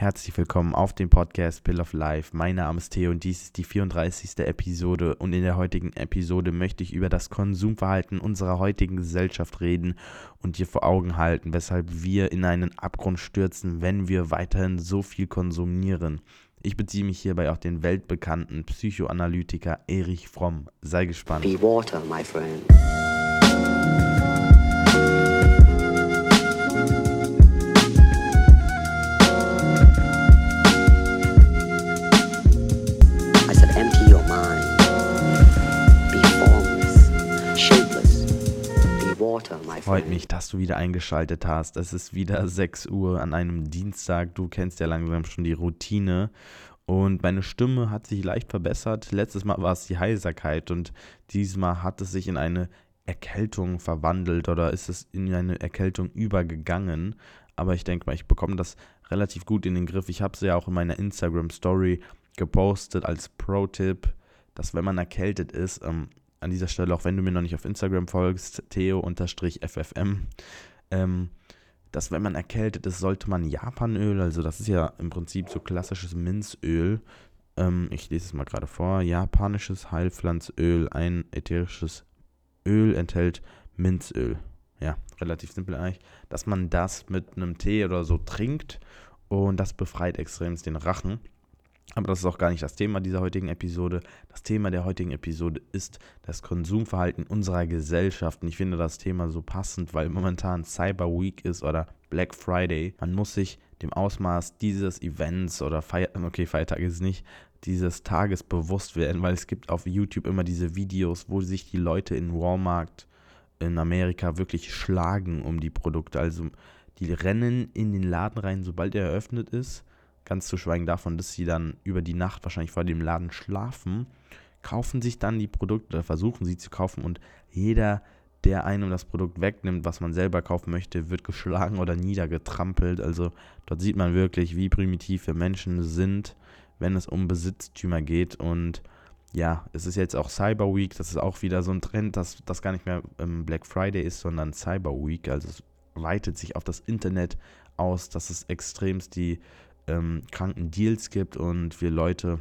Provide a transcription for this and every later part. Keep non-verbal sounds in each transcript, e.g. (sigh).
Herzlich willkommen auf dem Podcast Pill of Life. Mein Name ist Theo und dies ist die 34. Episode. Und in der heutigen Episode möchte ich über das Konsumverhalten unserer heutigen Gesellschaft reden und dir vor Augen halten, weshalb wir in einen Abgrund stürzen, wenn wir weiterhin so viel konsumieren. Ich beziehe mich hierbei auf den weltbekannten Psychoanalytiker Erich Fromm. Sei gespannt. Be water, my friend. Freut mich, dass du wieder eingeschaltet hast. Es ist wieder 6 Uhr an einem Dienstag. Du kennst ja langsam schon die Routine. Und meine Stimme hat sich leicht verbessert. Letztes Mal war es die Heiserkeit und diesmal hat es sich in eine Erkältung verwandelt oder ist es in eine Erkältung übergegangen. Aber ich denke mal, ich bekomme das relativ gut in den Griff. Ich habe es ja auch in meiner Instagram-Story gepostet als Pro-Tipp, dass wenn man erkältet ist, ähm, an dieser Stelle, auch wenn du mir noch nicht auf Instagram folgst, theo-ffm, ähm, dass wenn man erkältet ist, sollte man Japanöl, also das ist ja im Prinzip so klassisches Minzöl, ähm, ich lese es mal gerade vor, japanisches Heilpflanzöl, ein ätherisches Öl enthält Minzöl. Ja, relativ simpel eigentlich, dass man das mit einem Tee oder so trinkt und das befreit extremst den Rachen. Aber das ist auch gar nicht das Thema dieser heutigen Episode. Das Thema der heutigen Episode ist das Konsumverhalten unserer Gesellschaft. Und ich finde das Thema so passend, weil momentan Cyber Week ist oder Black Friday. Man muss sich dem Ausmaß dieses Events oder Feier okay, Feiertag ist es nicht, dieses Tages bewusst werden, weil es gibt auf YouTube immer diese Videos, wo sich die Leute in Walmart in Amerika wirklich schlagen um die Produkte. Also die rennen in den Laden rein, sobald er eröffnet ist Ganz zu schweigen davon, dass sie dann über die Nacht wahrscheinlich vor dem Laden schlafen, kaufen sich dann die Produkte oder versuchen sie zu kaufen und jeder, der einem das Produkt wegnimmt, was man selber kaufen möchte, wird geschlagen oder niedergetrampelt. Also dort sieht man wirklich, wie primitiv wir Menschen sind, wenn es um Besitztümer geht. Und ja, es ist jetzt auch Cyber Week, das ist auch wieder so ein Trend, dass das gar nicht mehr Black Friday ist, sondern Cyber Week. Also es weitet sich auf das Internet aus, dass es extremst die ähm, kranken Deals gibt und wir Leute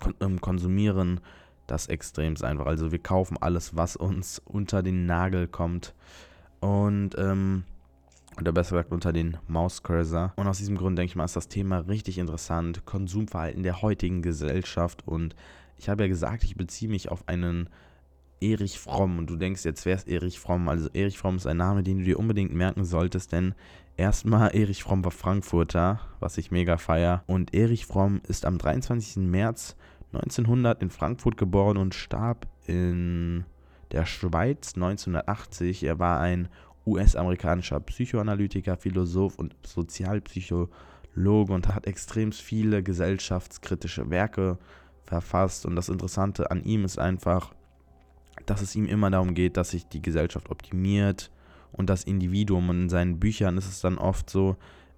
kon ähm, konsumieren das extremst einfach. Also wir kaufen alles, was uns unter den Nagel kommt und ähm, oder besser gesagt unter den Mauscursor. Und aus diesem Grund denke ich mal, ist das Thema richtig interessant. Konsumverhalten der heutigen Gesellschaft. Und ich habe ja gesagt, ich beziehe mich auf einen Erich Fromm. Und du denkst jetzt, wer ist Erich Fromm? Also Erich Fromm ist ein Name, den du dir unbedingt merken solltest, denn Erstmal Erich Fromm war Frankfurter, was ich mega feier. Und Erich Fromm ist am 23. März 1900 in Frankfurt geboren und starb in der Schweiz 1980. Er war ein US-amerikanischer Psychoanalytiker, Philosoph und Sozialpsychologe und hat extrem viele gesellschaftskritische Werke verfasst. Und das Interessante an ihm ist einfach, dass es ihm immer darum geht, dass sich die Gesellschaft optimiert, und das Individuum. Und in seinen Büchern ist es dann oft so,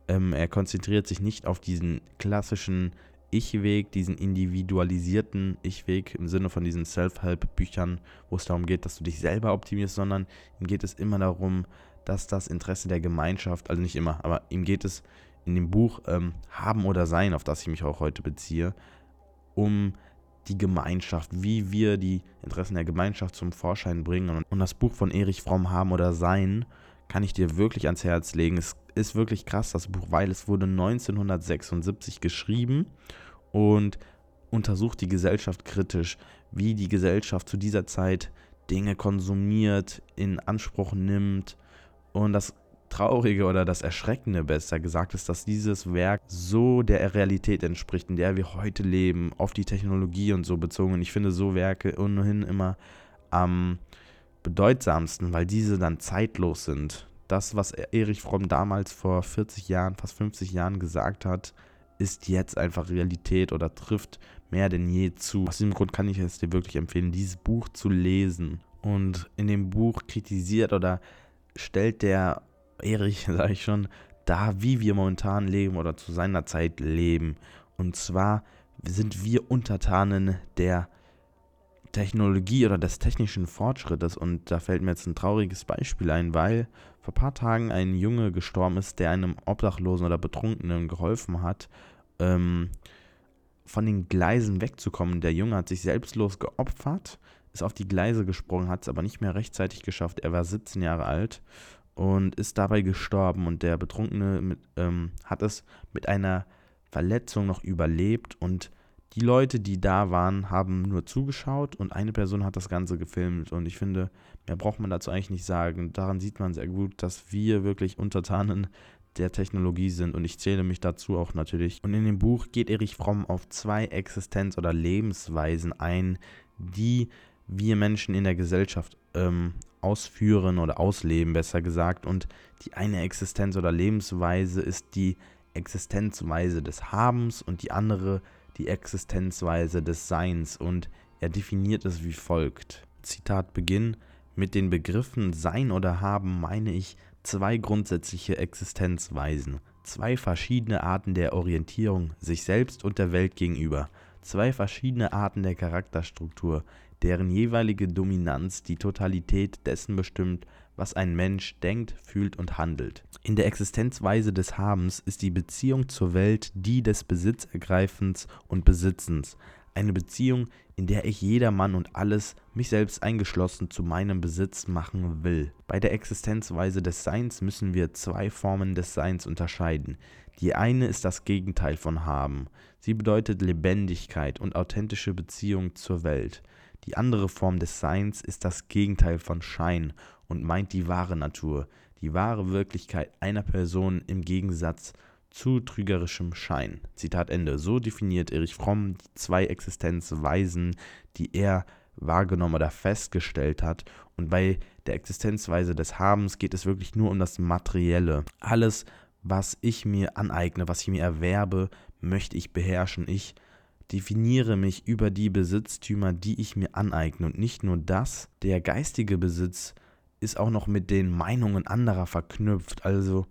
ähm, er konzentriert sich nicht auf diesen klassischen Ich-Weg, diesen individualisierten Ich-Weg im Sinne von diesen Self-Help-Büchern, wo es darum geht, dass du dich selber optimierst, sondern ihm geht es immer darum, dass das Interesse der Gemeinschaft, also nicht immer, aber ihm geht es in dem Buch ähm, Haben oder Sein, auf das ich mich auch heute beziehe, um die Gemeinschaft, wie wir die Interessen der Gemeinschaft zum Vorschein bringen. Und das Buch von Erich Fromm Haben oder Sein kann ich dir wirklich ans Herz legen. Es ist wirklich krass, das Buch, weil es wurde 1976 geschrieben und untersucht die Gesellschaft kritisch, wie die Gesellschaft zu dieser Zeit Dinge konsumiert, in Anspruch nimmt. Und das Traurige oder das Erschreckende besser gesagt ist, dass dieses Werk so der Realität entspricht, in der wir heute leben, auf die Technologie und so bezogen. Und ich finde so Werke ohnehin immer am bedeutsamsten, weil diese dann zeitlos sind. Das, was Erich Fromm damals vor 40 Jahren, fast 50 Jahren gesagt hat, ist jetzt einfach Realität oder trifft mehr denn je zu. Aus diesem Grund kann ich es dir wirklich empfehlen, dieses Buch zu lesen. Und in dem Buch kritisiert oder stellt der Erich, (laughs) sage ich schon, da, wie wir momentan leben oder zu seiner Zeit leben. Und zwar sind wir Untertanen der Technologie oder des technischen Fortschrittes. Und da fällt mir jetzt ein trauriges Beispiel ein, weil vor ein paar Tagen ein Junge gestorben ist, der einem Obdachlosen oder Betrunkenen geholfen hat, ähm, von den Gleisen wegzukommen. Der Junge hat sich selbstlos geopfert, ist auf die Gleise gesprungen, hat es aber nicht mehr rechtzeitig geschafft. Er war 17 Jahre alt und ist dabei gestorben. Und der Betrunkene mit, ähm, hat es mit einer Verletzung noch überlebt. Und die Leute, die da waren, haben nur zugeschaut und eine Person hat das Ganze gefilmt. Und ich finde, mehr braucht man dazu eigentlich nicht sagen. Daran sieht man sehr gut, dass wir wirklich Untertanen der Technologie sind und ich zähle mich dazu auch natürlich. Und in dem Buch geht Erich Fromm auf zwei Existenz- oder Lebensweisen ein, die wir Menschen in der Gesellschaft ähm, ausführen oder ausleben, besser gesagt. Und die eine Existenz oder Lebensweise ist die Existenzweise des Habens und die andere die Existenzweise des Seins. Und er definiert es wie folgt. Zitat Beginn. Mit den Begriffen Sein oder Haben meine ich zwei grundsätzliche Existenzweisen, zwei verschiedene Arten der Orientierung sich selbst und der Welt gegenüber, zwei verschiedene Arten der Charakterstruktur, deren jeweilige Dominanz die Totalität dessen bestimmt, was ein Mensch denkt, fühlt und handelt. In der Existenzweise des Habens ist die Beziehung zur Welt die des Besitzergreifens und Besitzens, eine Beziehung, in der ich jedermann und alles, mich selbst eingeschlossen, zu meinem Besitz machen will. Bei der Existenzweise des Seins müssen wir zwei Formen des Seins unterscheiden. Die eine ist das Gegenteil von Haben. Sie bedeutet Lebendigkeit und authentische Beziehung zur Welt. Die andere Form des Seins ist das Gegenteil von Schein und meint die wahre Natur, die wahre Wirklichkeit einer Person im Gegensatz zu trügerischem Schein. Zitat Ende. So definiert Erich Fromm die zwei Existenzweisen, die er wahrgenommen oder festgestellt hat. Und bei der Existenzweise des Habens geht es wirklich nur um das Materielle. Alles, was ich mir aneigne, was ich mir erwerbe, möchte ich beherrschen. Ich definiere mich über die Besitztümer, die ich mir aneigne. Und nicht nur das, der geistige Besitz ist auch noch mit den Meinungen anderer verknüpft. Also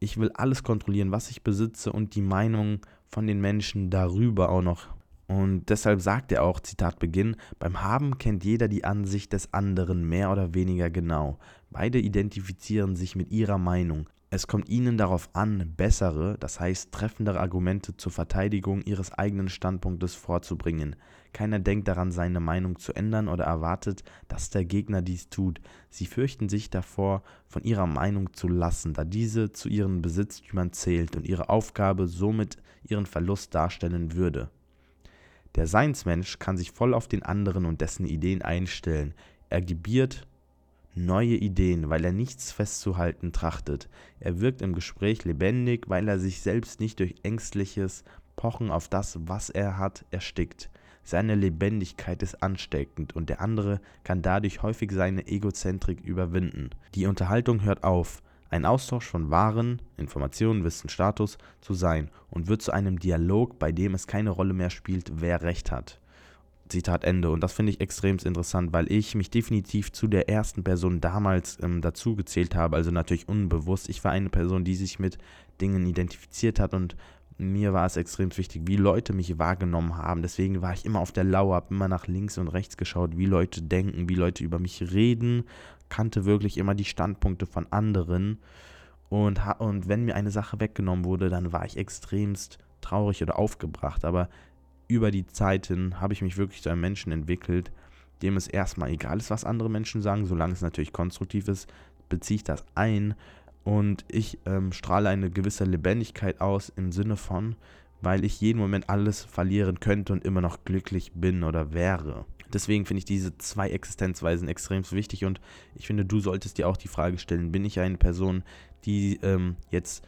ich will alles kontrollieren, was ich besitze und die Meinung von den Menschen darüber auch noch. Und deshalb sagt er auch, Zitat Beginn, beim Haben kennt jeder die Ansicht des anderen mehr oder weniger genau. Beide identifizieren sich mit ihrer Meinung. Es kommt ihnen darauf an, bessere, das heißt treffendere Argumente zur Verteidigung ihres eigenen Standpunktes vorzubringen. Keiner denkt daran, seine Meinung zu ändern oder erwartet, dass der Gegner dies tut. Sie fürchten sich davor, von ihrer Meinung zu lassen, da diese zu ihren Besitztümern zählt und ihre Aufgabe somit ihren Verlust darstellen würde. Der Seinsmensch kann sich voll auf den anderen und dessen Ideen einstellen. Er gebiert neue Ideen, weil er nichts festzuhalten trachtet. Er wirkt im Gespräch lebendig, weil er sich selbst nicht durch ängstliches Pochen auf das, was er hat, erstickt. Seine Lebendigkeit ist ansteckend und der andere kann dadurch häufig seine Egozentrik überwinden. Die Unterhaltung hört auf, ein Austausch von Waren, Informationen, Wissen, Status zu sein und wird zu einem Dialog, bei dem es keine Rolle mehr spielt, wer recht hat. Zitat Ende. Und das finde ich extrem interessant, weil ich mich definitiv zu der ersten Person damals ähm, dazu gezählt habe, also natürlich unbewusst. Ich war eine Person, die sich mit Dingen identifiziert hat und mir war es extrem wichtig, wie Leute mich wahrgenommen haben. Deswegen war ich immer auf der Lauer, habe immer nach links und rechts geschaut, wie Leute denken, wie Leute über mich reden, kannte wirklich immer die Standpunkte von anderen. Und, und wenn mir eine Sache weggenommen wurde, dann war ich extremst traurig oder aufgebracht. Aber über die Zeiten habe ich mich wirklich zu einem Menschen entwickelt, dem es erstmal egal ist, was andere Menschen sagen, solange es natürlich konstruktiv ist, beziehe ich das ein und ich ähm, strahle eine gewisse Lebendigkeit aus im Sinne von, weil ich jeden Moment alles verlieren könnte und immer noch glücklich bin oder wäre. Deswegen finde ich diese zwei Existenzweisen extrem wichtig und ich finde, du solltest dir auch die Frage stellen, bin ich eine Person, die ähm, jetzt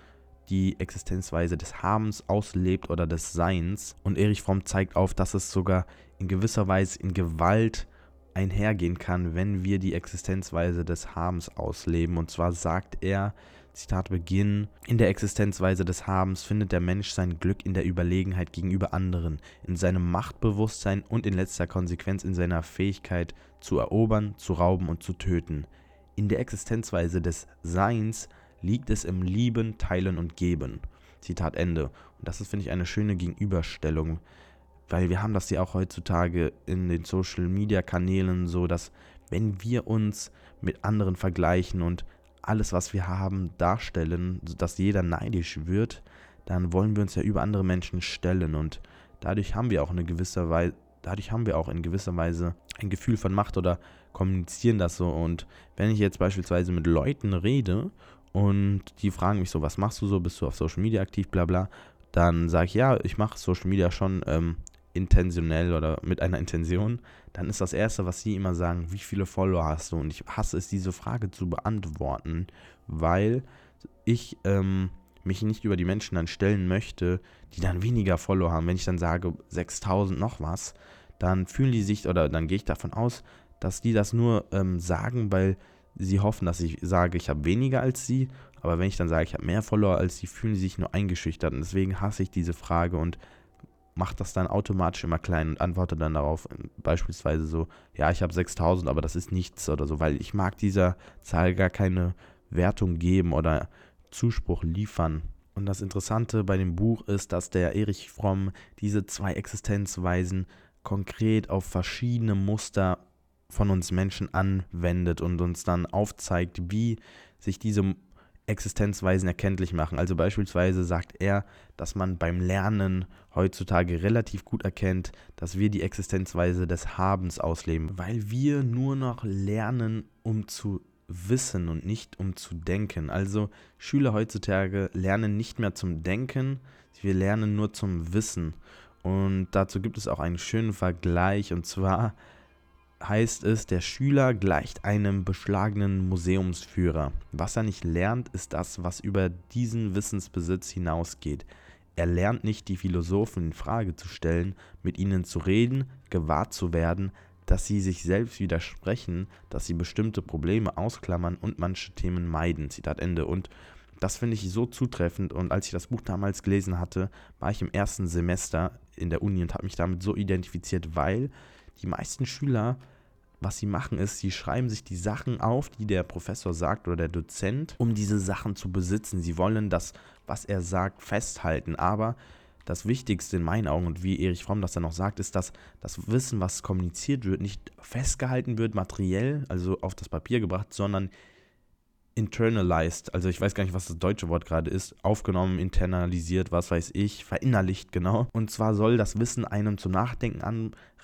die Existenzweise des Habens auslebt oder des Seins. Und Erich Fromm zeigt auf, dass es sogar in gewisser Weise in Gewalt einhergehen kann, wenn wir die Existenzweise des Habens ausleben. Und zwar sagt er, Zitat Beginn, in der Existenzweise des Habens findet der Mensch sein Glück in der Überlegenheit gegenüber anderen, in seinem Machtbewusstsein und in letzter Konsequenz in seiner Fähigkeit zu erobern, zu rauben und zu töten. In der Existenzweise des Seins liegt es im Lieben, Teilen und Geben. Zitat Ende. Und das ist, finde ich, eine schöne Gegenüberstellung, weil wir haben das ja auch heutzutage in den Social-Media-Kanälen so, dass wenn wir uns mit anderen vergleichen und alles, was wir haben, darstellen, dass jeder neidisch wird, dann wollen wir uns ja über andere Menschen stellen und dadurch haben wir auch eine gewisse Weise, dadurch haben wir auch in gewisser Weise ein Gefühl von Macht oder kommunizieren das so. Und wenn ich jetzt beispielsweise mit Leuten rede und die fragen mich so, was machst du so, bist du auf Social Media aktiv, bla bla, dann sage ich, ja, ich mache Social Media schon ähm, intentionell oder mit einer Intention, dann ist das Erste, was sie immer sagen, wie viele Follower hast du? Und ich hasse es, diese Frage zu beantworten, weil ich ähm, mich nicht über die Menschen dann stellen möchte, die dann weniger Follower haben. Wenn ich dann sage 6000 noch was, dann fühlen die sich oder dann gehe ich davon aus, dass die das nur ähm, sagen, weil sie hoffen, dass ich sage, ich habe weniger als sie. Aber wenn ich dann sage, ich habe mehr Follower als sie, fühlen sie sich nur eingeschüchtert. Und deswegen hasse ich diese Frage und mache das dann automatisch immer klein und antworte dann darauf beispielsweise so, ja, ich habe 6000, aber das ist nichts oder so, weil ich mag dieser Zahl gar keine Wertung geben oder Zuspruch liefern. Und das Interessante bei dem Buch ist, dass der Erich Fromm diese zwei Existenzweisen konkret auf verschiedene Muster von uns Menschen anwendet und uns dann aufzeigt, wie sich diese Existenzweisen erkenntlich machen. Also beispielsweise sagt er, dass man beim Lernen heutzutage relativ gut erkennt, dass wir die Existenzweise des Habens ausleben, weil wir nur noch lernen, um zu wissen und nicht um zu denken. Also Schüler heutzutage lernen nicht mehr zum Denken, wir lernen nur zum Wissen. Und dazu gibt es auch einen schönen Vergleich und zwar heißt es, der Schüler gleicht einem beschlagenen Museumsführer. Was er nicht lernt, ist das, was über diesen Wissensbesitz hinausgeht. Er lernt nicht, die Philosophen in Frage zu stellen, mit ihnen zu reden, gewahr zu werden, dass sie sich selbst widersprechen, dass sie bestimmte Probleme ausklammern und manche Themen meiden. Zitat Ende. Und das finde ich so zutreffend. Und als ich das Buch damals gelesen hatte, war ich im ersten Semester in der Uni und habe mich damit so identifiziert, weil die meisten Schüler, was sie machen, ist, sie schreiben sich die Sachen auf, die der Professor sagt oder der Dozent, um diese Sachen zu besitzen. Sie wollen das, was er sagt, festhalten. Aber das Wichtigste in meinen Augen und wie Erich Fromm das dann noch sagt, ist, dass das Wissen, was kommuniziert wird, nicht festgehalten wird, materiell, also auf das Papier gebracht, sondern internalized, also ich weiß gar nicht, was das deutsche Wort gerade ist, aufgenommen, internalisiert, was weiß ich, verinnerlicht, genau. Und zwar soll das Wissen einem zum Nachdenken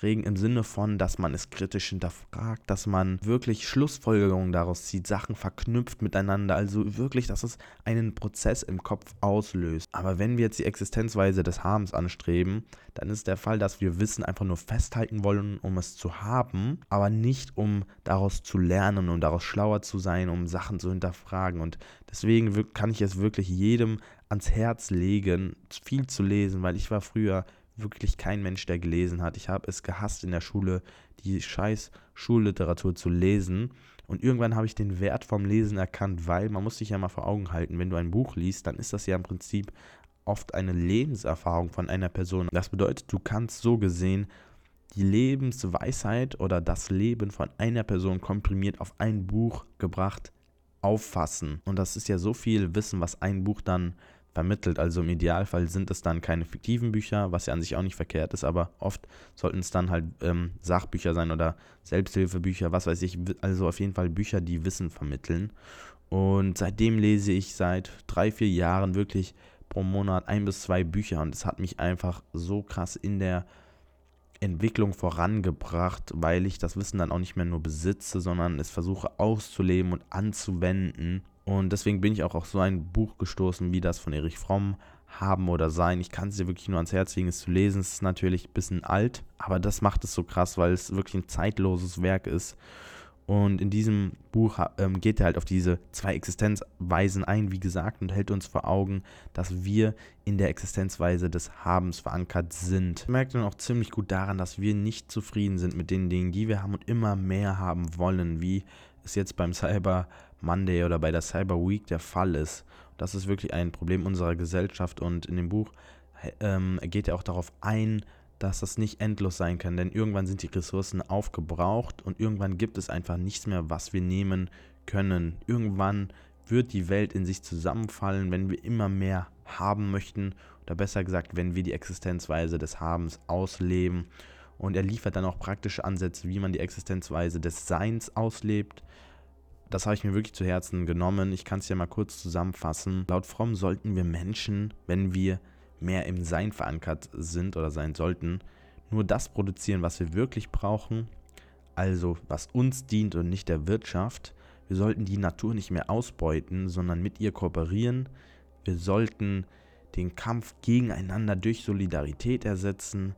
anregen im Sinne von, dass man es kritisch hinterfragt, dass man wirklich Schlussfolgerungen daraus zieht, Sachen verknüpft miteinander, also wirklich, dass es einen Prozess im Kopf auslöst. Aber wenn wir jetzt die Existenzweise des Habens anstreben, dann ist der Fall, dass wir Wissen einfach nur festhalten wollen, um es zu haben, aber nicht um daraus zu lernen, um daraus schlauer zu sein, um Sachen zu hinterfragen. Und deswegen kann ich es wirklich jedem ans Herz legen, viel zu lesen, weil ich war früher wirklich kein Mensch, der gelesen hat. Ich habe es gehasst in der Schule, die scheiß Schulliteratur zu lesen. Und irgendwann habe ich den Wert vom Lesen erkannt, weil man muss sich ja mal vor Augen halten, wenn du ein Buch liest, dann ist das ja im Prinzip oft eine Lebenserfahrung von einer Person. Das bedeutet, du kannst so gesehen die Lebensweisheit oder das Leben von einer Person komprimiert auf ein Buch gebracht auffassen. Und das ist ja so viel Wissen, was ein Buch dann vermittelt. Also im Idealfall sind es dann keine fiktiven Bücher, was ja an sich auch nicht verkehrt ist, aber oft sollten es dann halt ähm, Sachbücher sein oder Selbsthilfebücher, was weiß ich. Also auf jeden Fall Bücher, die Wissen vermitteln. Und seitdem lese ich seit drei, vier Jahren wirklich pro Monat ein bis zwei Bücher und es hat mich einfach so krass in der Entwicklung vorangebracht, weil ich das Wissen dann auch nicht mehr nur besitze, sondern es versuche auszuleben und anzuwenden. Und deswegen bin ich auch auf so ein Buch gestoßen wie das von Erich Fromm, Haben oder Sein. Ich kann es dir wirklich nur ans Herz legen, es zu lesen. Es ist natürlich ein bisschen alt, aber das macht es so krass, weil es wirklich ein zeitloses Werk ist. Und in diesem Buch ähm, geht er halt auf diese zwei Existenzweisen ein, wie gesagt, und hält uns vor Augen, dass wir in der Existenzweise des Habens verankert sind. Merkt dann auch ziemlich gut daran, dass wir nicht zufrieden sind mit den Dingen, die wir haben und immer mehr haben wollen, wie es jetzt beim Cyber Monday oder bei der Cyber Week der Fall ist. Das ist wirklich ein Problem unserer Gesellschaft und in dem Buch ähm, geht er auch darauf ein, dass das nicht endlos sein kann, denn irgendwann sind die Ressourcen aufgebraucht und irgendwann gibt es einfach nichts mehr, was wir nehmen können. Irgendwann wird die Welt in sich zusammenfallen, wenn wir immer mehr haben möchten oder besser gesagt, wenn wir die Existenzweise des Habens ausleben. Und er liefert dann auch praktische Ansätze, wie man die Existenzweise des Seins auslebt. das habe ich mir wirklich zu Herzen genommen. Ich kann es ja mal kurz zusammenfassen. Laut Fromm sollten wir Menschen, wenn wir mehr im Sein verankert sind oder sein sollten, nur das produzieren, was wir wirklich brauchen, also was uns dient und nicht der Wirtschaft. Wir sollten die Natur nicht mehr ausbeuten, sondern mit ihr kooperieren. Wir sollten den Kampf gegeneinander durch Solidarität ersetzen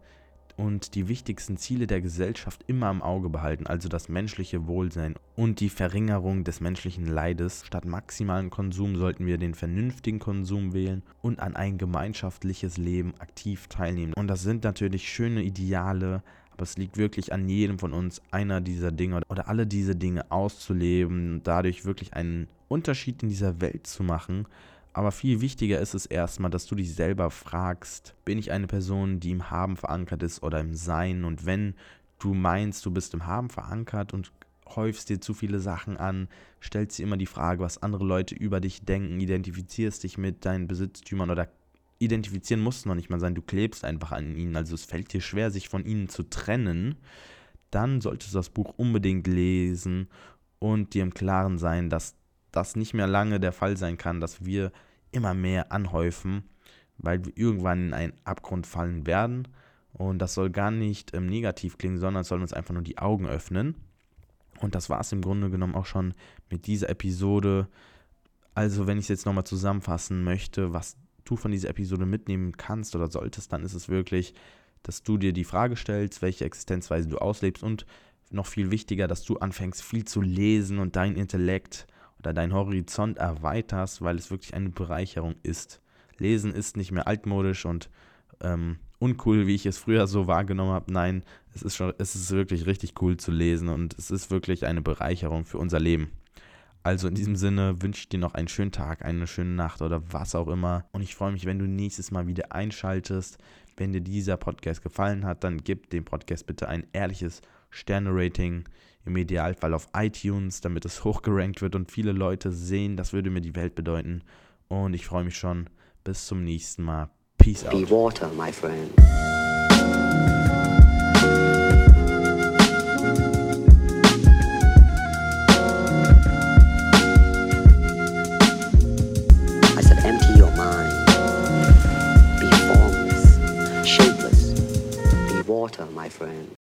und die wichtigsten Ziele der Gesellschaft immer im Auge behalten, also das menschliche Wohlsein und die Verringerung des menschlichen Leides. Statt maximalen Konsum sollten wir den vernünftigen Konsum wählen und an ein gemeinschaftliches Leben aktiv teilnehmen. Und das sind natürlich schöne Ideale, aber es liegt wirklich an jedem von uns, einer dieser Dinge oder alle diese Dinge auszuleben, dadurch wirklich einen Unterschied in dieser Welt zu machen aber viel wichtiger ist es erstmal, dass du dich selber fragst, bin ich eine Person, die im Haben verankert ist oder im Sein? Und wenn du meinst, du bist im Haben verankert und häufst dir zu viele Sachen an, stellst dir immer die Frage, was andere Leute über dich denken, identifizierst dich mit deinen Besitztümern oder identifizieren muss noch nicht mal sein, du klebst einfach an ihnen, also es fällt dir schwer, sich von ihnen zu trennen, dann solltest du das Buch unbedingt lesen und dir im Klaren sein, dass das nicht mehr lange der Fall sein kann, dass wir immer mehr anhäufen, weil wir irgendwann in einen Abgrund fallen werden. Und das soll gar nicht ähm, negativ klingen, sondern soll uns einfach nur die Augen öffnen. Und das war es im Grunde genommen auch schon mit dieser Episode. Also, wenn ich es jetzt nochmal zusammenfassen möchte, was du von dieser Episode mitnehmen kannst oder solltest, dann ist es wirklich, dass du dir die Frage stellst, welche Existenzweise du auslebst und noch viel wichtiger, dass du anfängst, viel zu lesen und dein Intellekt oder deinen Horizont erweiterst, weil es wirklich eine Bereicherung ist. Lesen ist nicht mehr altmodisch und ähm, uncool, wie ich es früher so wahrgenommen habe. Nein, es ist schon, es ist wirklich richtig cool zu lesen und es ist wirklich eine Bereicherung für unser Leben. Also in diesem Sinne wünsche ich dir noch einen schönen Tag, eine schöne Nacht oder was auch immer. Und ich freue mich, wenn du nächstes Mal wieder einschaltest. Wenn dir dieser Podcast gefallen hat, dann gib dem Podcast bitte ein ehrliches Sterne-Rating im Idealfall auf iTunes, damit es (laughs) hochgerankt wird und viele Leute sehen. Das würde mir die Welt bedeuten. Und ich freue mich schon. Bis zum nächsten Mal. Peace out. Be water, my friend. My friend.